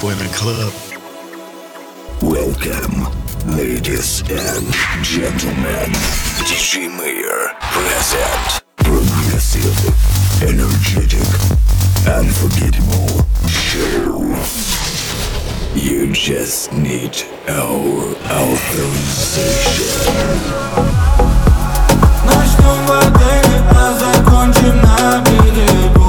club. Welcome, ladies and gentlemen. DJ Mayor present. Progressive, energetic, unforgettable show. You just need our authorization. В отеле, а.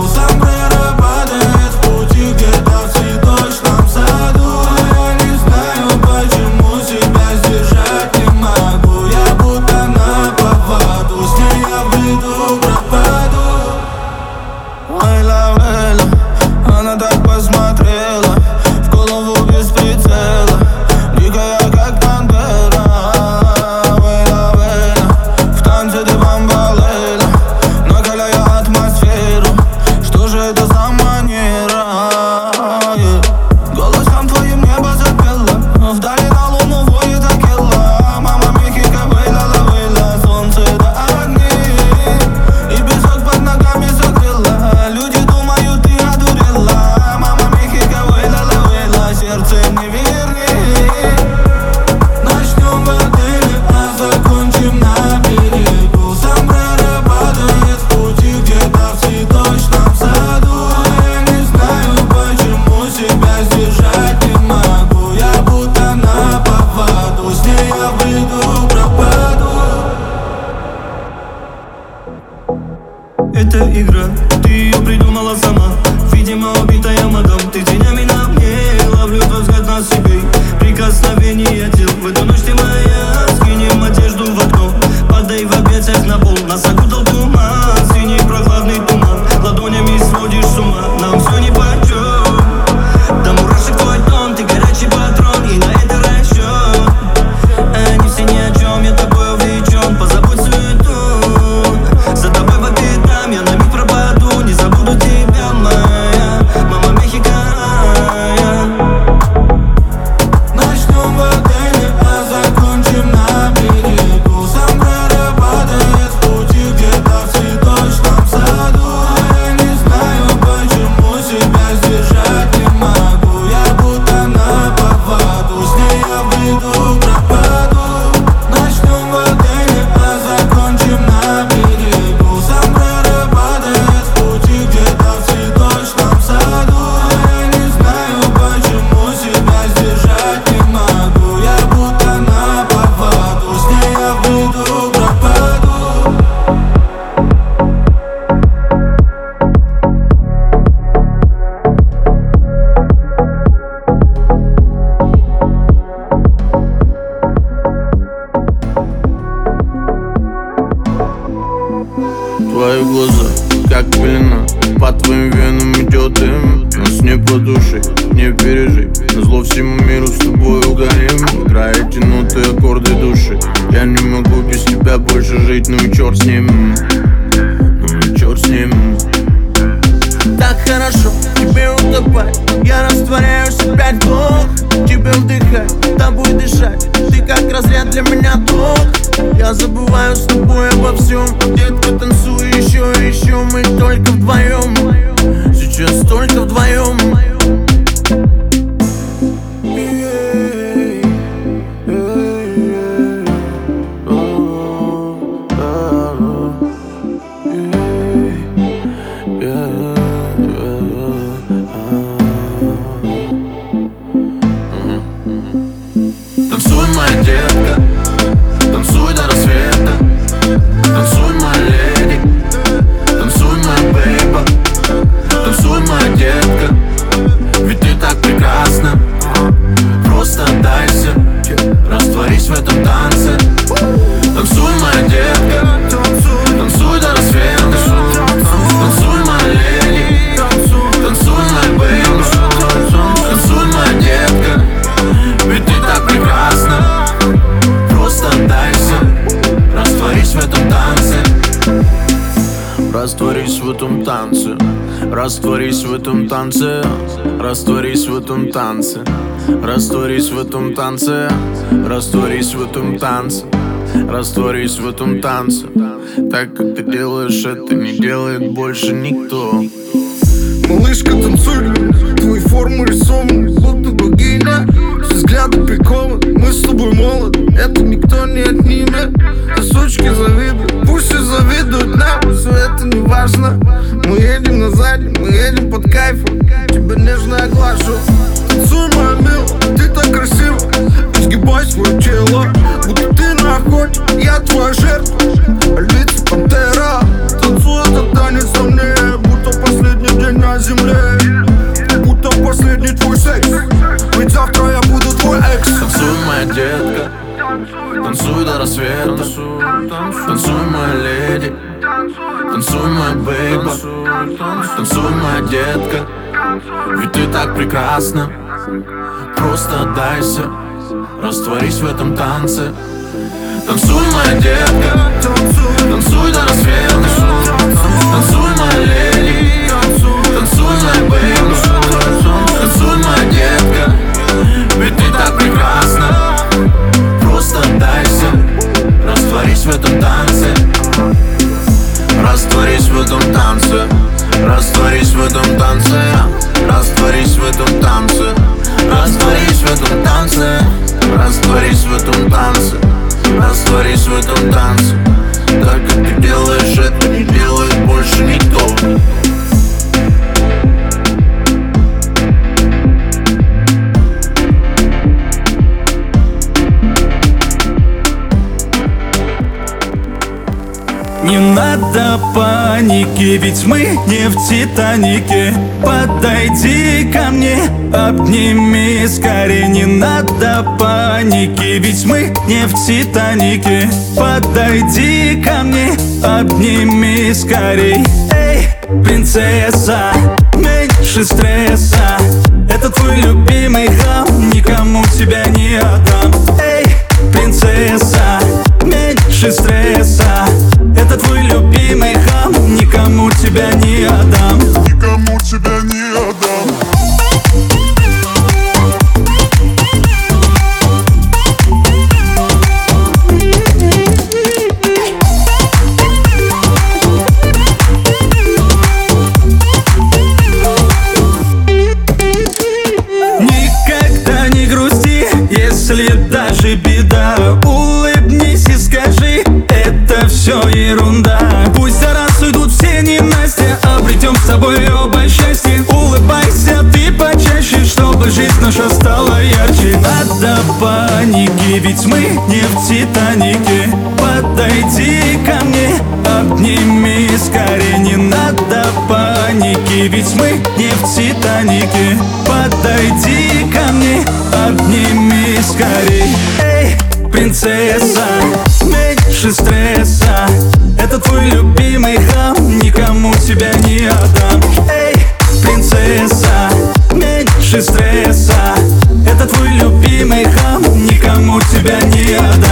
танца Растворюсь в этом танце. Так как ты делаешь это не делает больше никто. Малышка танцует, твои формы рисованы Будто богиня, все взгляды прикованы Мы с тобой молод, это никто не отнимет. А сучки завидуют, пусть и завидуют нам. Все это не важно, мы едем на заднем Мы едем под кайфом, тебя нежно оглажу. Танцуй, моя милая, ты так красива Изгибай свое тело, будто ты на охоте Я твоя жертва, львица пантера Танцуй этот танец со мне, будто последний день на земле. Будто последний твой секс. Ведь завтра я буду твой экс. Танцуй, моя детка. Танцуй до рассвета. Танцуй, моя леди. Танцуй, моя бейба. Танцуй, моя детка. Ведь ты так прекрасна. Просто отдайся Растворись в этом танце. Танцуй, моя детка. Танцуй до рассвета. Танцуй, моя леди. Танцуй, моя бейба Танцуй, моя детка. Ведь ты так прекрасна. Просто отдайся. Растворись в этом танце. Растворись в этом танце. Растворись в этом танце. Растворись в этом танце. Растворись в этом танце Растворись в этом танце Растворись в этом танце. Так как ты делаешь это, не делает больше никто надо паники, ведь мы не в Титанике. Подойди ко мне, обними скорее. Не надо паники, ведь мы не в Титанике. Подойди ко мне, обними скорей Эй, принцесса, меньше стресса. Это твой любимый хам, никому тебя не отдам. Эй, принцесса, меньше стресса Это твой любимый хам, никому тебя не отдам ведь мы не в Титанике Подойди ко мне, обними скорее Не надо паники, ведь мы не в Титанике Подойди ко мне, обними скорей Эй, принцесса, меньше стресса. Это твой любимый хам, никому тебя не отдам. Эй, принцесса, меньше стресса тебя не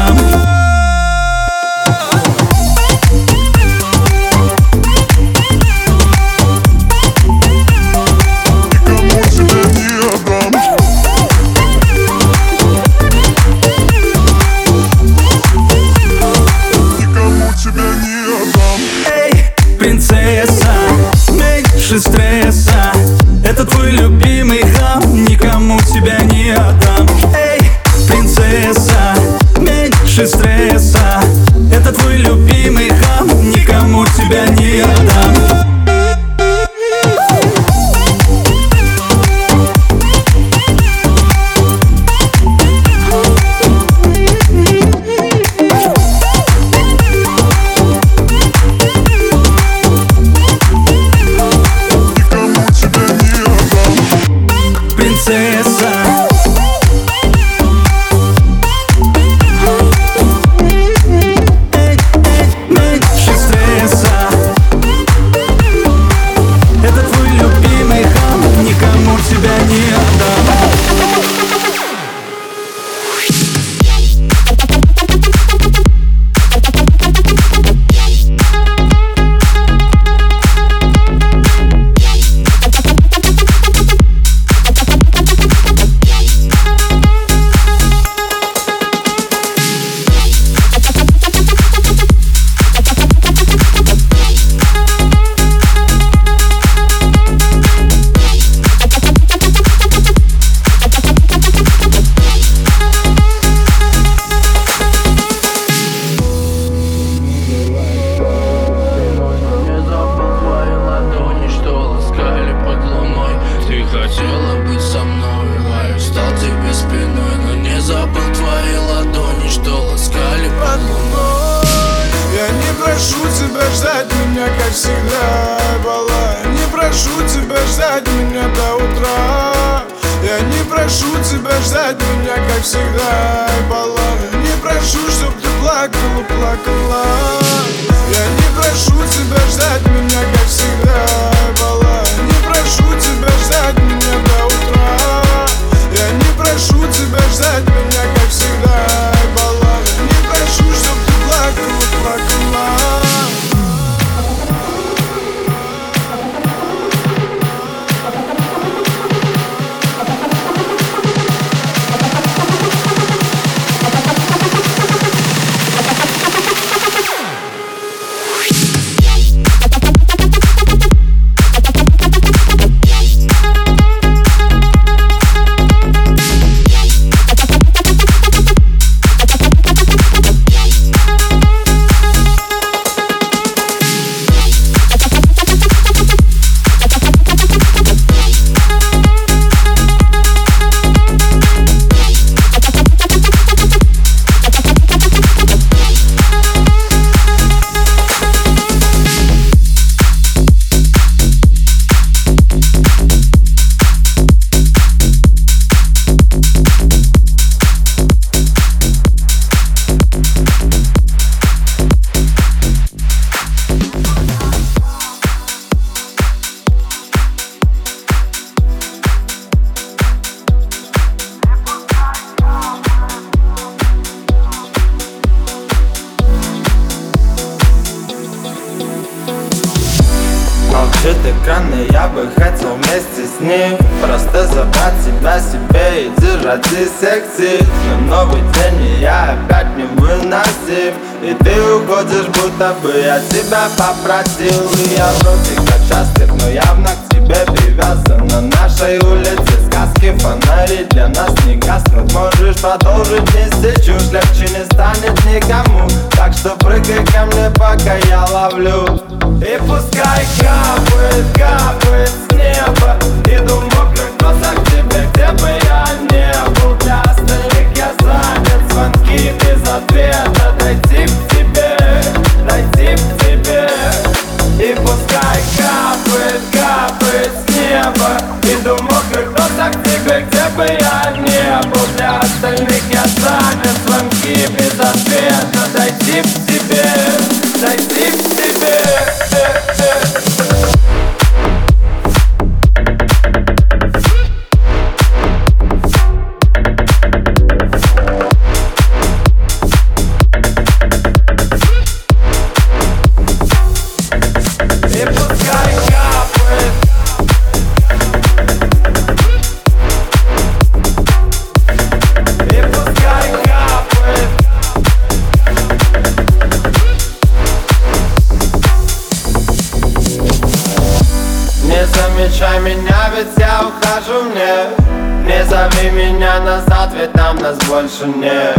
ведь там нас больше нет?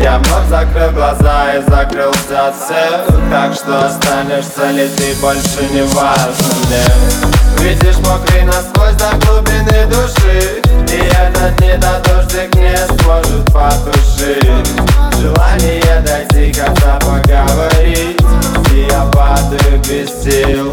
Я вновь закрыл глаза и закрылся от всех. Так что останешься ли ты больше не важно мне. Видишь мокрый насквозь до глубины души И этот недодождик не сможет потушить. Желание дойти, когда поговорить я падаю без сил.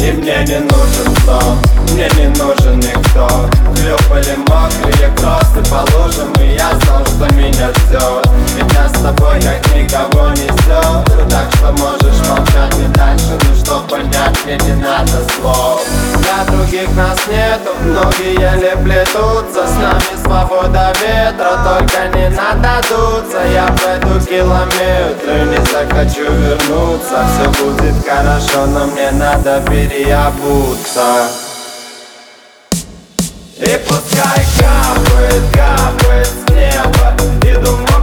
И мне не нужен сон, мне не нужен никто. Клюпали мокрые кроссы положим и я знал, что меня ждет. Меня с тобой как никого не ждет. Ну так что можешь молчать и дальше Ну что понять, мне не надо слов. Для других нас нету Многие еле плетутся. С нами свобода ветра Только не надо дуться. Я пройду километры Не захочу вернуться. Все будет хорошо, но мне надо переобуться. И пускай капает, капает с неба. the one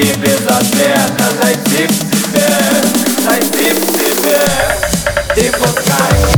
без ответа Зайти к тебе, зайти к тебе И пускай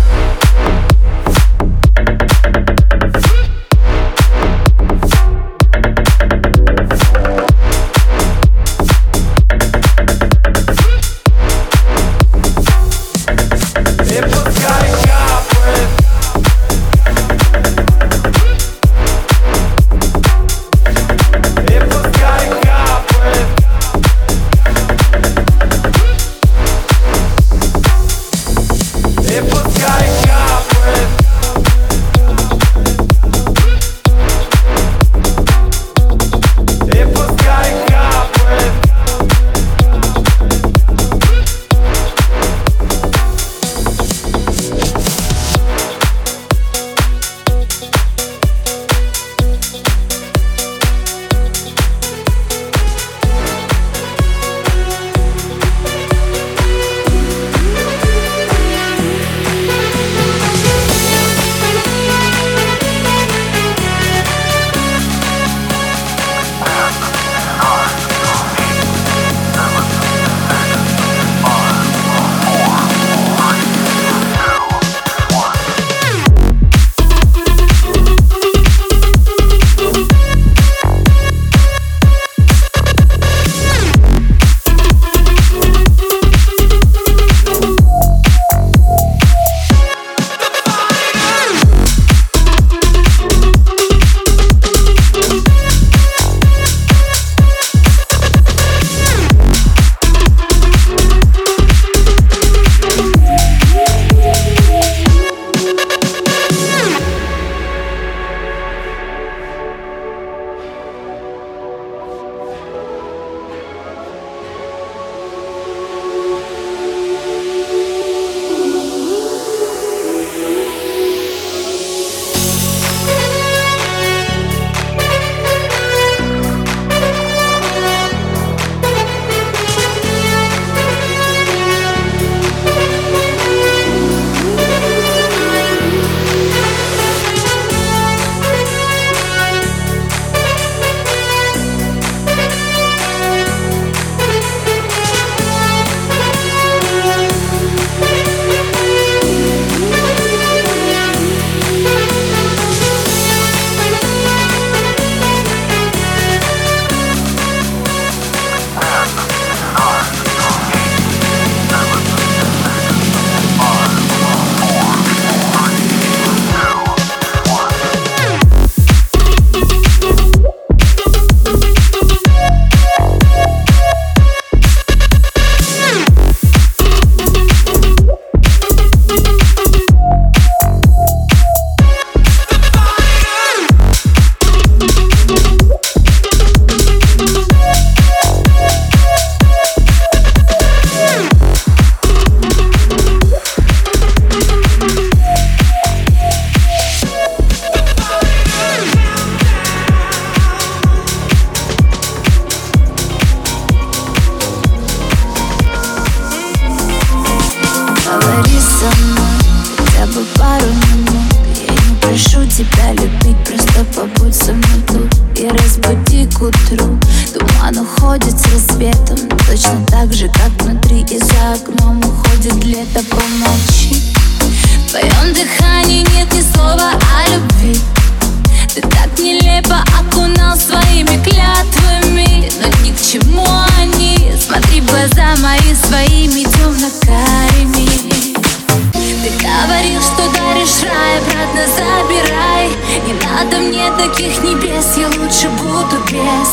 Ты говорил, что даришь рай, обратно забирай. Не надо мне таких небес, я лучше буду без.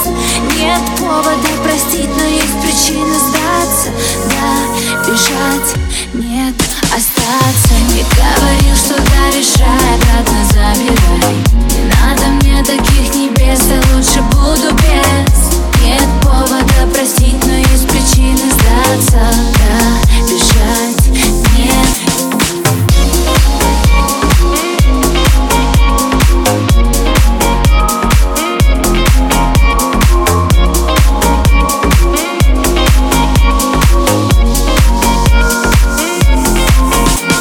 Нет повода простить, но есть причина сдаться. Да, бежать, нет, остаться. Не говорил, что даришь рай, обратно забирай. Не надо мне таких небес, я лучше буду без Нет повода простить, но есть причина сдаться. Да, бежать,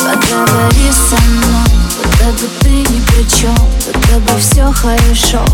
Поговори со мной, будто бы ты ни при чем Будто бы все хорошо,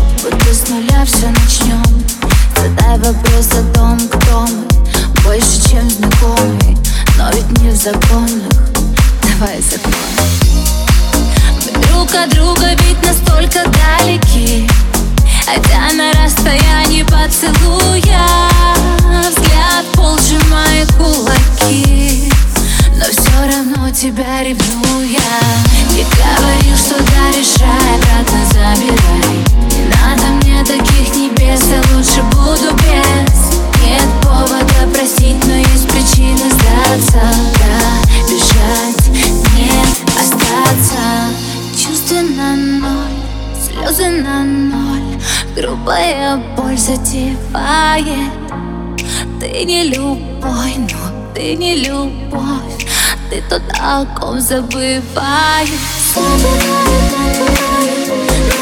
любой, но ты не любовь. Ты тот, о ком забываю Забываю, забываю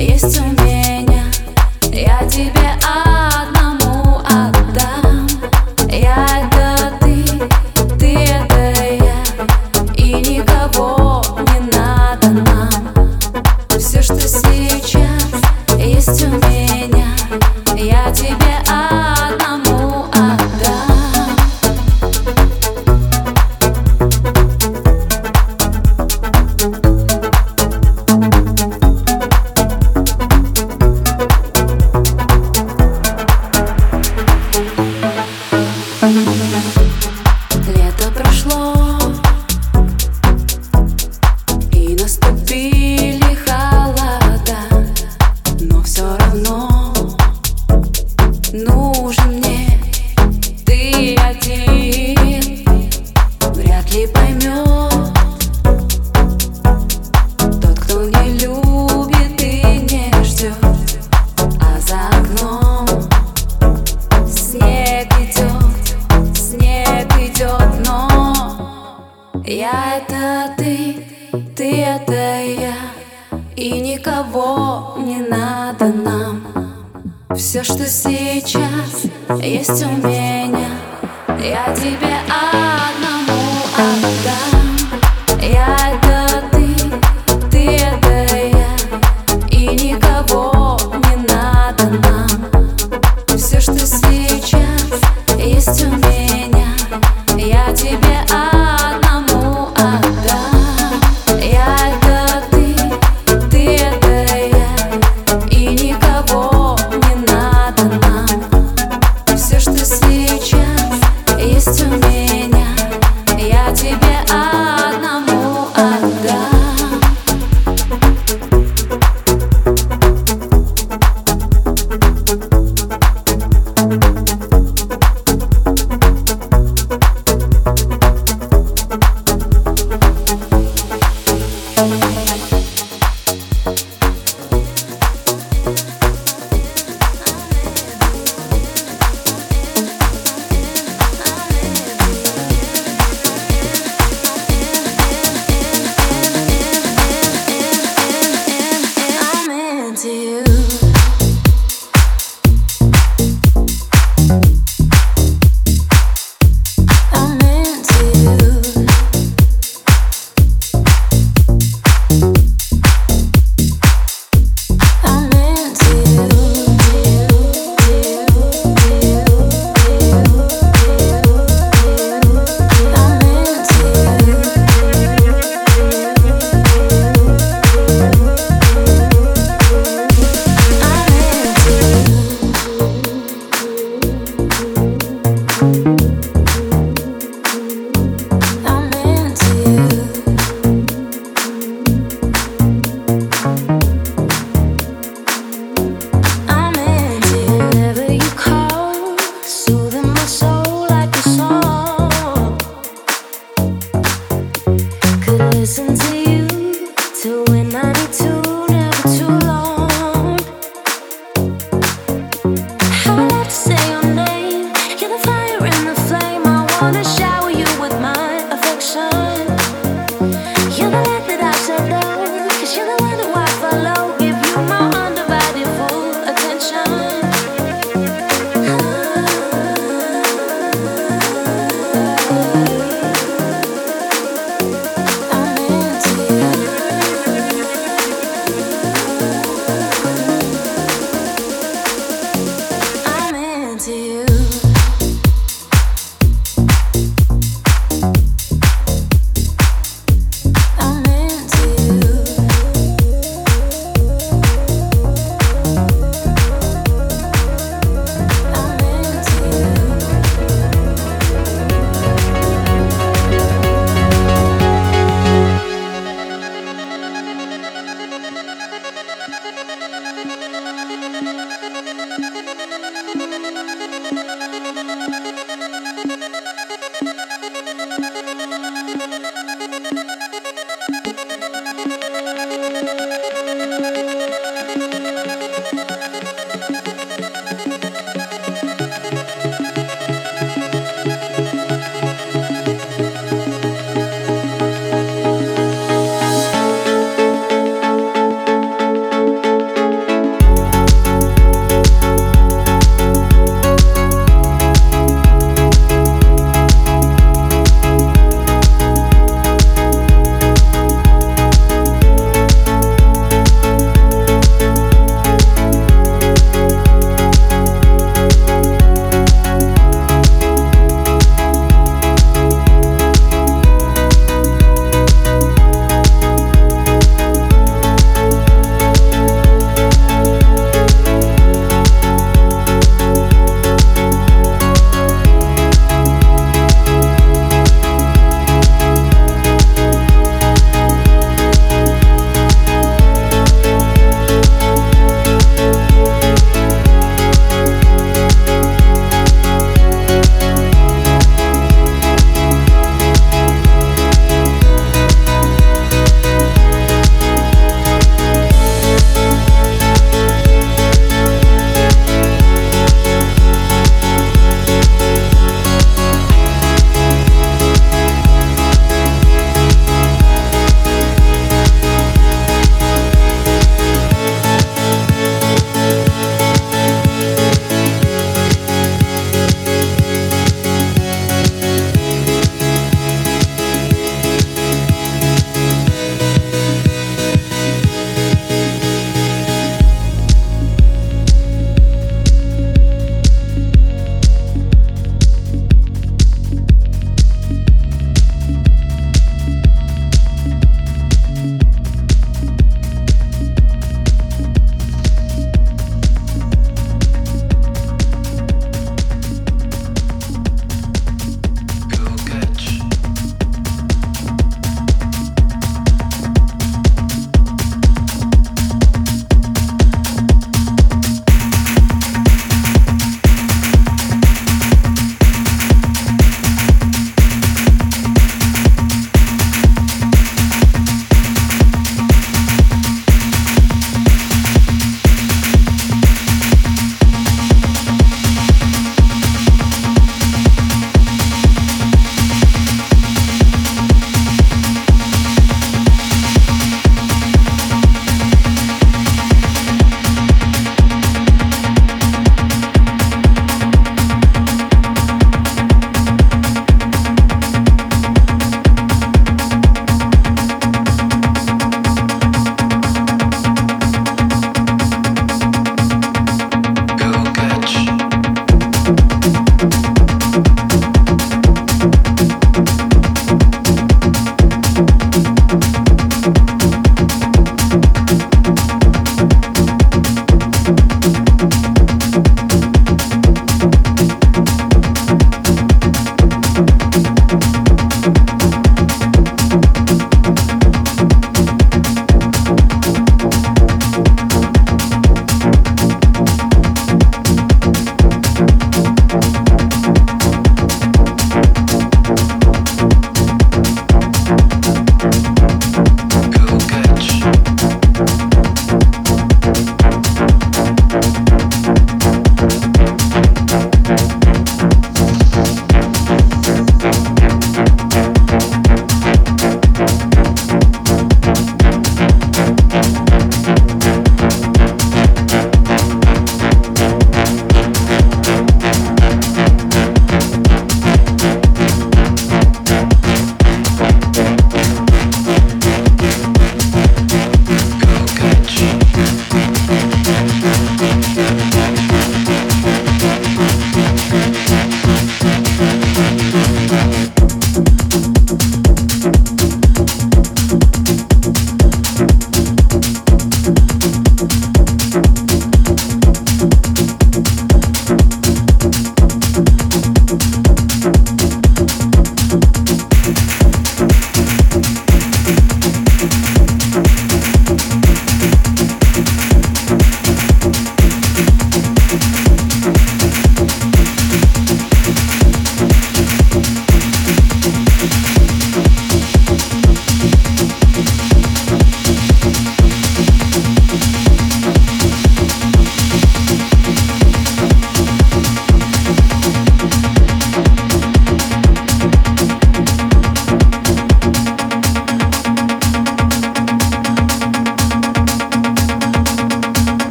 Isso mesmo.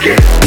Again.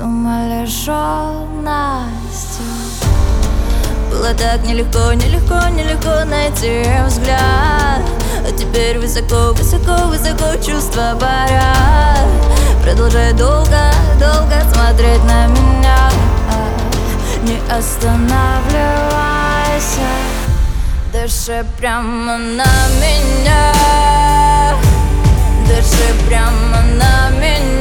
С умалишенностью Было так нелегко, нелегко, нелегко найти взгляд. А теперь высоко, высоко, высоко чувства парят. Продолжай долго, долго смотреть на меня. Не останавливайся. Дыши прямо на меня. Дыши прямо на меня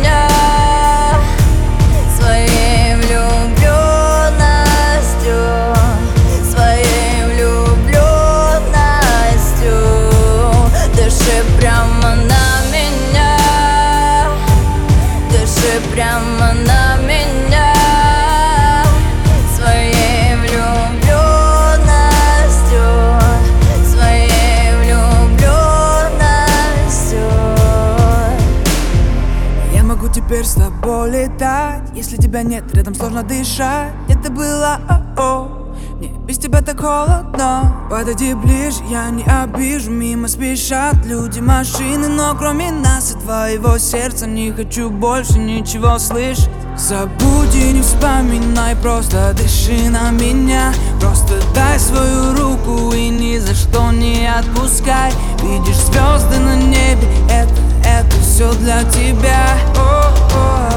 тебя нет, рядом сложно дышать. Это было о-о. Мне без тебя так холодно. Подойди ближе, я не обижу. Мимо спешат люди, машины Но кроме нас и твоего сердца Не хочу больше ничего слышать. Забудь и не вспоминай Просто дыши на меня. Просто дай свою руку И ни за что не отпускай. Видишь звезды на небе Это, это все для тебя. О-о.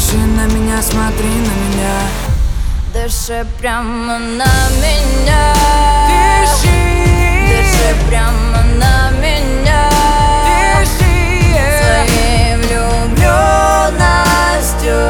Дыши на меня, смотри на меня. Дыши прямо на меня. Дыши. Дыши прямо на меня. Своей влюбленностью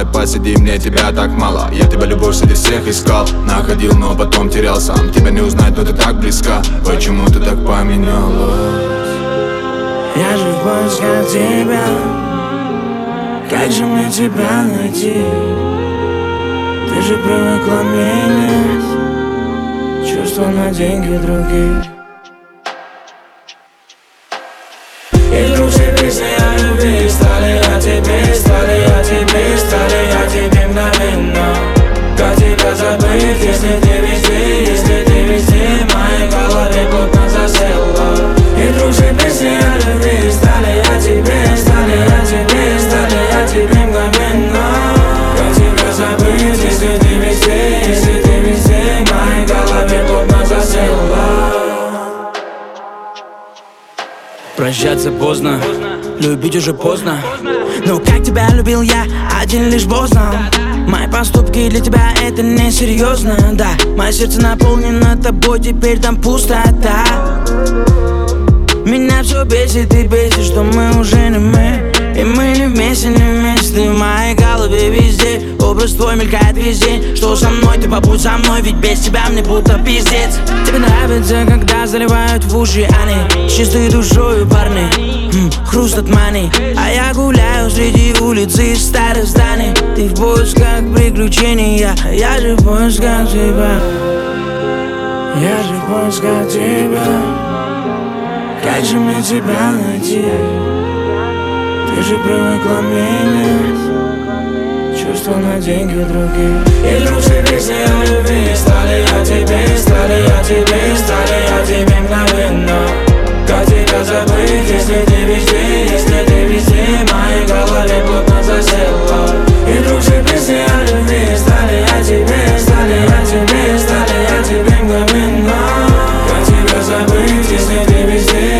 Давай посидим, мне тебя так мало. Я тебя любовь среди всех искал Находил, но потом терял. Сам Тебя не узнать, но ты так близка. Почему ты так поменялась? Я же в поисках тебя. Как же мне тебя найти? Ты же привыкла менять Чувства на деньги других Прощаться поздно, любить уже поздно. Но как тебя любил я, один лишь Бог Мои поступки для тебя это несерьезно, да. Мое сердце наполнено тобой, теперь там пустота. Меня все бесит и бесит, что мы уже не мы И мы не вместе, не вместе. В моей голове везде Образ твой мелькает весь день Что со мной, ты побудь со мной Ведь без тебя мне будто пиздец. Тебе нравится, когда заливают в уши они. Чистой душою парни. М, Хруст от мани. А я гуляю среди улиц и старых зданий. Ты в поисках приключений Я, я же в поисках тебя. Я же в поисках тебя. Как же мне тебя найти? Ты же привыкла менять Чувства на деньги других И вдруг все песни о любви Стали о тебе, стали о тебе Стали о тебе мгновенно. Как тебя забыть, если ты везде Если ты везде, в моей голове плотно засела. И вдруг все песни о любви Стали о тебе, стали о тебе Стали о тебе мгновенно. Как тебя забыть, если ты везде